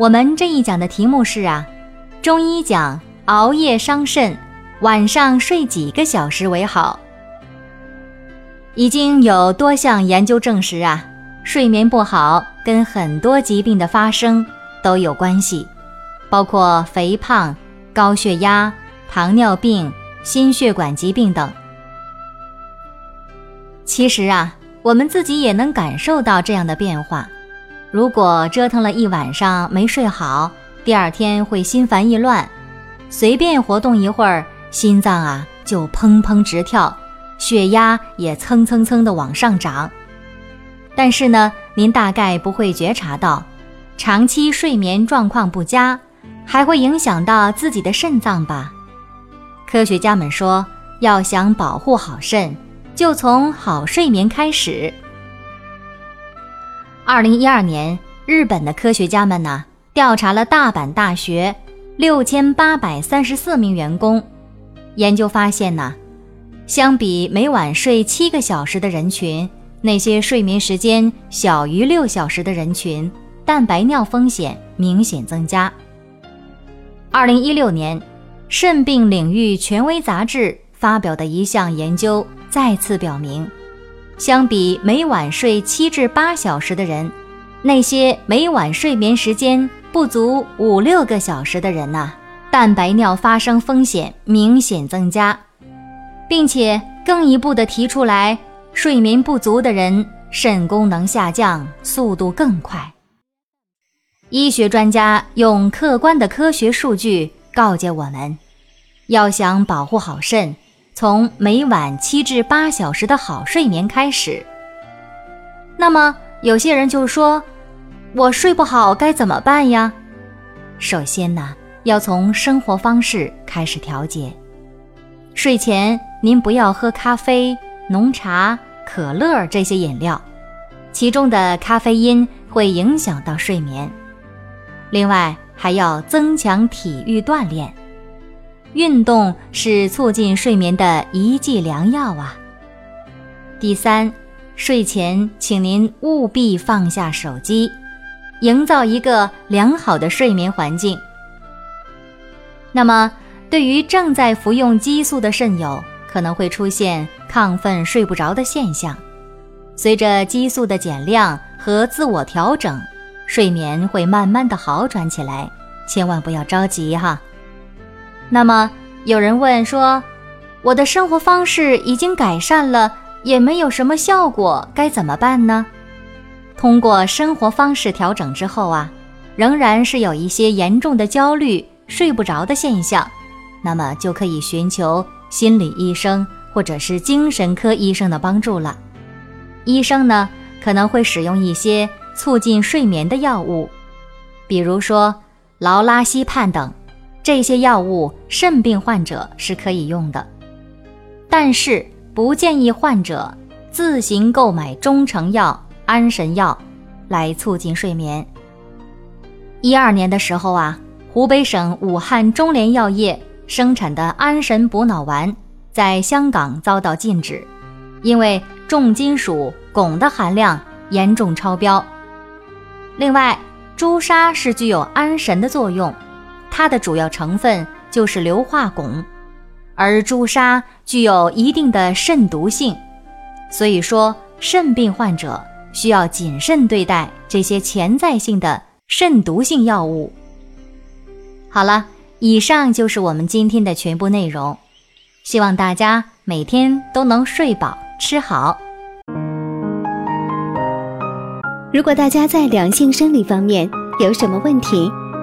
我们这一讲的题目是啊，中医讲熬夜伤肾，晚上睡几个小时为好。已经有多项研究证实啊，睡眠不好跟很多疾病的发生都有关系，包括肥胖、高血压、糖尿病、心血管疾病等。其实啊，我们自己也能感受到这样的变化。如果折腾了一晚上没睡好，第二天会心烦意乱，随便活动一会儿，心脏啊就砰砰直跳，血压也蹭蹭蹭的往上涨。但是呢，您大概不会觉察到，长期睡眠状况不佳，还会影响到自己的肾脏吧？科学家们说，要想保护好肾，就从好睡眠开始。二零一二年，日本的科学家们呢调查了大阪大学六千八百三十四名员工，研究发现呢，相比每晚睡七个小时的人群，那些睡眠时间小于六小时的人群，蛋白尿风险明显增加。二零一六年，肾病领域权威杂志发表的一项研究再次表明。相比每晚睡七至八小时的人，那些每晚睡眠时间不足五六个小时的人呐，蛋白尿发生风险明显增加，并且更一步的提出来，睡眠不足的人肾功能下降速度更快。医学专家用客观的科学数据告诫我们，要想保护好肾。从每晚七至八小时的好睡眠开始。那么有些人就说：“我睡不好该怎么办呀？”首先呢，要从生活方式开始调节。睡前您不要喝咖啡、浓茶、可乐这些饮料，其中的咖啡因会影响到睡眠。另外还要增强体育锻炼。运动是促进睡眠的一剂良药啊。第三，睡前请您务必放下手机，营造一个良好的睡眠环境。那么，对于正在服用激素的肾友，可能会出现亢奋、睡不着的现象。随着激素的减量和自我调整，睡眠会慢慢的好转起来，千万不要着急哈。那么有人问说，我的生活方式已经改善了，也没有什么效果，该怎么办呢？通过生活方式调整之后啊，仍然是有一些严重的焦虑、睡不着的现象，那么就可以寻求心理医生或者是精神科医生的帮助了。医生呢可能会使用一些促进睡眠的药物，比如说劳拉西泮等。这些药物肾病患者是可以用的，但是不建议患者自行购买中成药、安神药来促进睡眠。一二年的时候啊，湖北省武汉中联药业生产的安神补脑丸在香港遭到禁止，因为重金属汞的含量严重超标。另外，朱砂是具有安神的作用。它的主要成分就是硫化汞，而朱砂具有一定的肾毒性，所以说肾病患者需要谨慎对待这些潜在性的肾毒性药物。好了，以上就是我们今天的全部内容，希望大家每天都能睡饱吃好。如果大家在两性生理方面有什么问题，